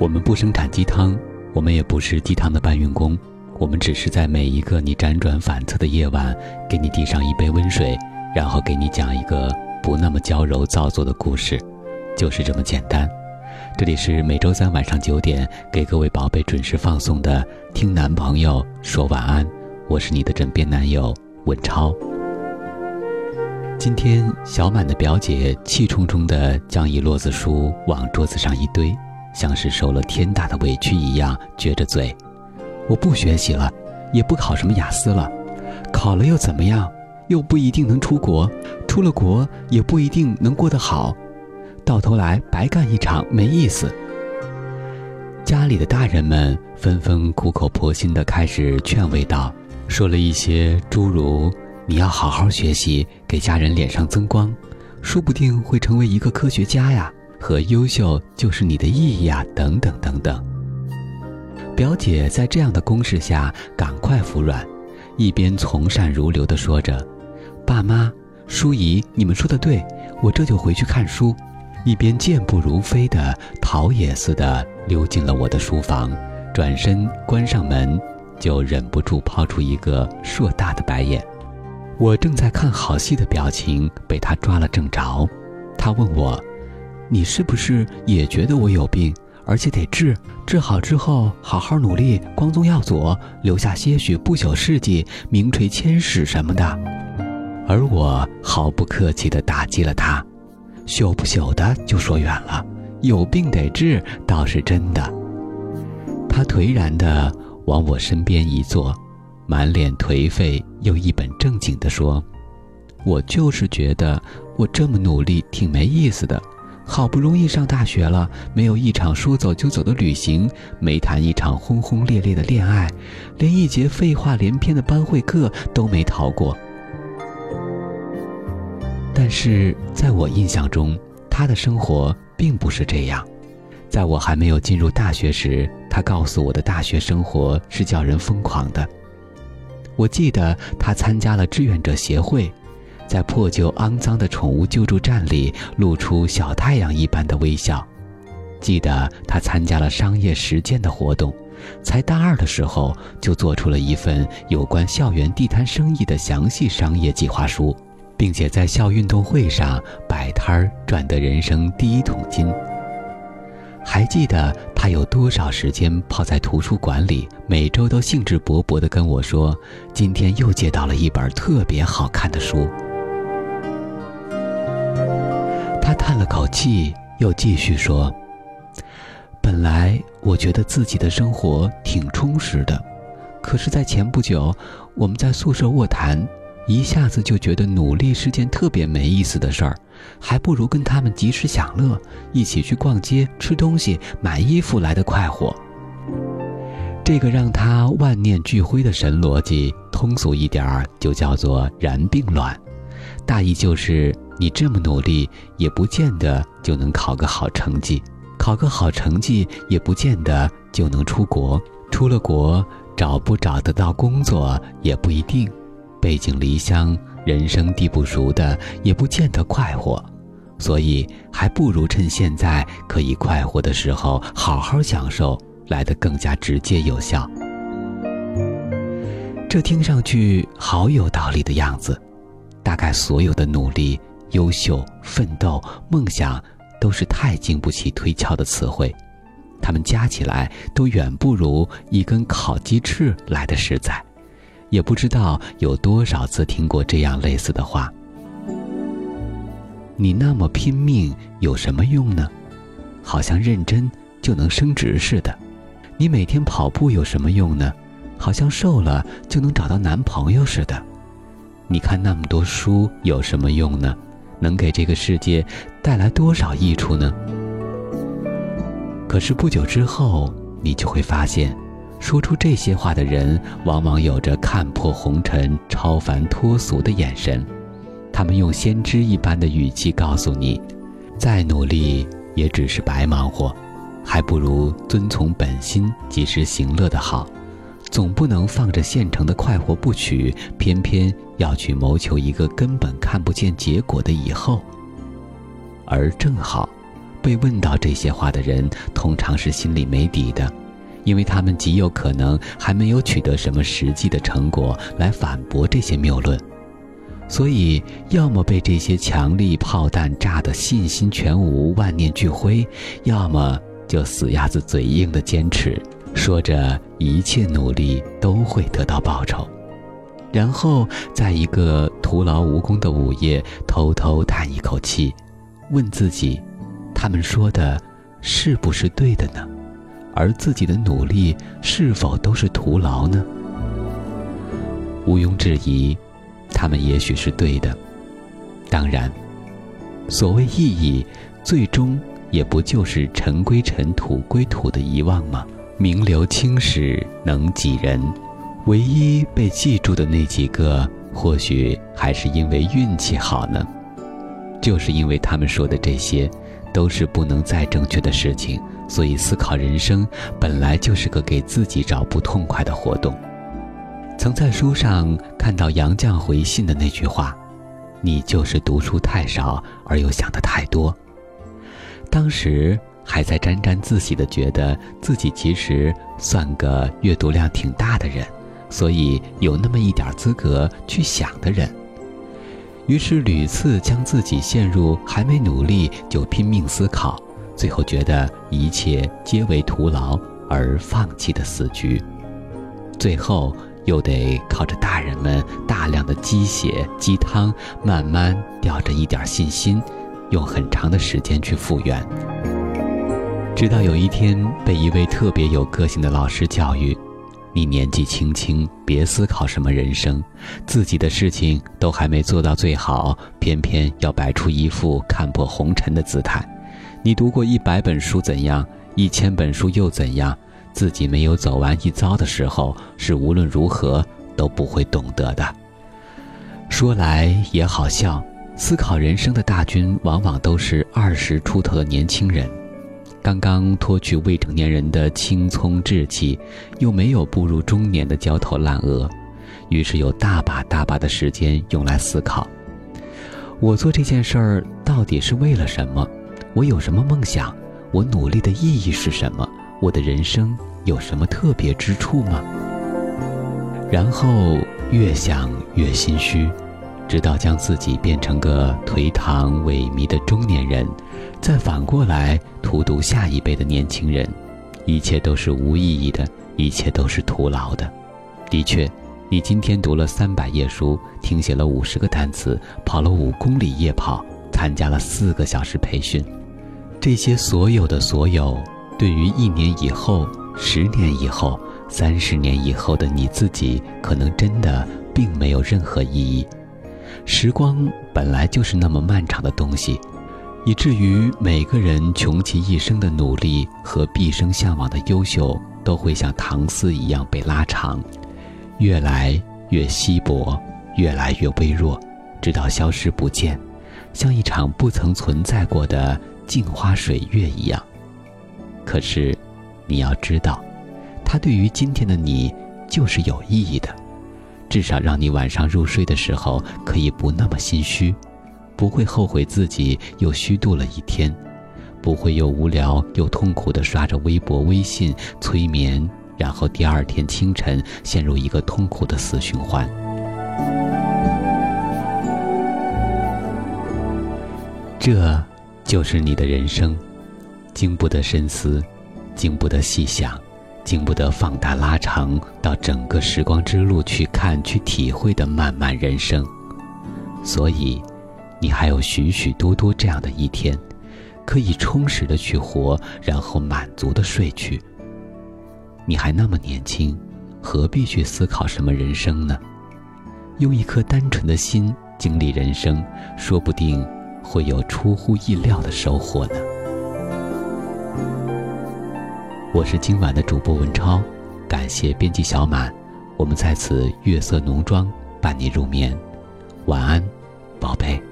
我们不生产鸡汤，我们也不是鸡汤的搬运工，我们只是在每一个你辗转反侧的夜晚，给你递上一杯温水，然后给你讲一个不那么娇柔造作的故事，就是这么简单。这里是每周三晚上九点给各位宝贝准时放送的《听男朋友说晚安》，我是你的枕边男友文超。今天小满的表姐气冲冲地将一摞子书往桌子上一堆。像是受了天大的委屈一样，撅着嘴。我不学习了，也不考什么雅思了，考了又怎么样？又不一定能出国，出了国也不一定能过得好，到头来白干一场，没意思。家里的大人们纷纷苦口婆心地开始劝慰道，说了一些诸如“你要好好学习，给家人脸上增光，说不定会成为一个科学家呀。”和优秀就是你的意义啊，等等等等。表姐在这样的攻势下赶快服软，一边从善如流地说着：“爸妈、叔姨，你们说的对，我这就回去看书。”一边健步如飞的逃也似的溜进了我的书房，转身关上门，就忍不住抛出一个硕大的白眼。我正在看好戏的表情被他抓了正着，他问我。你是不是也觉得我有病，而且得治？治好之后好好努力，光宗耀祖，留下些许不朽事迹，名垂千史什么的。而我毫不客气地打击了他，朽不朽的就说远了，有病得治倒是真的。他颓然地往我身边一坐，满脸颓废又一本正经地说：“我就是觉得我这么努力挺没意思的。”好不容易上大学了，没有一场说走就走的旅行，没谈一场轰轰烈烈的恋爱，连一节废话连篇的班会课都没逃过。但是在我印象中，他的生活并不是这样。在我还没有进入大学时，他告诉我的大学生活是叫人疯狂的。我记得他参加了志愿者协会。在破旧肮脏的宠物救助站里，露出小太阳一般的微笑。记得他参加了商业实践的活动，才大二的时候就做出了一份有关校园地摊生意的详细商业计划书，并且在校运动会上摆摊儿赚得人生第一桶金。还记得他有多少时间泡在图书馆里，每周都兴致勃勃地跟我说：“今天又借到了一本特别好看的书。”气，又继续说：“本来我觉得自己的生活挺充实的，可是，在前不久，我们在宿舍卧谈，一下子就觉得努力是件特别没意思的事儿，还不如跟他们及时享乐，一起去逛街、吃东西、买衣服来的快活。这个让他万念俱灰的神逻辑，通俗一点儿就叫做然并卵，大意就是。”你这么努力，也不见得就能考个好成绩；考个好成绩，也不见得就能出国。出了国，找不找得到工作也不一定。背井离乡，人生地不熟的，也不见得快活。所以，还不如趁现在可以快活的时候，好好享受，来得更加直接有效。这听上去好有道理的样子，大概所有的努力。优秀、奋斗、梦想，都是太经不起推敲的词汇，它们加起来都远不如一根烤鸡翅来的实在。也不知道有多少次听过这样类似的话：“你那么拼命有什么用呢？好像认真就能升职似的。你每天跑步有什么用呢？好像瘦了就能找到男朋友似的。你看那么多书有什么用呢？”能给这个世界带来多少益处呢？可是不久之后，你就会发现，说出这些话的人，往往有着看破红尘、超凡脱俗的眼神。他们用先知一般的语气告诉你：再努力也只是白忙活，还不如遵从本心，及时行乐的好。总不能放着现成的快活不取，偏偏要去谋求一个根本看不见结果的以后。而正好，被问到这些话的人，通常是心里没底的，因为他们极有可能还没有取得什么实际的成果来反驳这些谬论，所以要么被这些强力炮弹炸得信心全无、万念俱灰，要么就死鸭子嘴硬的坚持，说着一切努力都会得到报酬，然后在一个徒劳无功的午夜，偷偷叹一口气。问自己，他们说的是不是对的呢？而自己的努力是否都是徒劳呢？毋庸置疑，他们也许是对的。当然，所谓意义，最终也不就是尘归尘、土归土的遗忘吗？名留青史能几人？唯一被记住的那几个，或许还是因为运气好呢。就是因为他们说的这些，都是不能再正确的事情，所以思考人生本来就是个给自己找不痛快的活动。曾在书上看到杨绛回信的那句话：“你就是读书太少，而又想的太多。”当时还在沾沾自喜的觉得自己其实算个阅读量挺大的人，所以有那么一点资格去想的人。于是屡次将自己陷入还没努力就拼命思考，最后觉得一切皆为徒劳而放弃的死局，最后又得靠着大人们大量的鸡血鸡汤，慢慢吊着一点信心，用很长的时间去复原，直到有一天被一位特别有个性的老师教育。你年纪轻轻，别思考什么人生，自己的事情都还没做到最好，偏偏要摆出一副看破红尘的姿态。你读过一百本书怎样？一千本书又怎样？自己没有走完一遭的时候，是无论如何都不会懂得的。说来也好笑，思考人生的大军，往往都是二十出头的年轻人。刚刚脱去未成年人的青葱稚气，又没有步入中年的焦头烂额，于是有大把大把的时间用来思考：我做这件事儿到底是为了什么？我有什么梦想？我努力的意义是什么？我的人生有什么特别之处吗？然后越想越心虚。直到将自己变成个颓唐萎靡的中年人，再反过来荼毒下一辈的年轻人，一切都是无意义的，一切都是徒劳的。的确，你今天读了三百页书，听写了五十个单词，跑了五公里夜跑，参加了四个小时培训，这些所有的所有，对于一年以后、十年以后、三十年以后的你自己，可能真的并没有任何意义。时光本来就是那么漫长的东西，以至于每个人穷其一生的努力和毕生向往的优秀，都会像唐丝一样被拉长，越来越稀薄，越来越微弱，直到消失不见，像一场不曾存在过的镜花水月一样。可是，你要知道，它对于今天的你就是有意义的。至少让你晚上入睡的时候可以不那么心虚，不会后悔自己又虚度了一天，不会又无聊又痛苦地刷着微博、微信催眠，然后第二天清晨陷入一个痛苦的死循环。这就是你的人生，经不得深思，经不得细想。经不得放大拉长到整个时光之路去看去体会的漫漫人生，所以，你还有许许多多这样的一天，可以充实的去活，然后满足的睡去。你还那么年轻，何必去思考什么人生呢？用一颗单纯的心经历人生，说不定会有出乎意料的收获呢。我是今晚的主播文超，感谢编辑小满，我们在此月色浓妆伴你入眠，晚安，宝贝。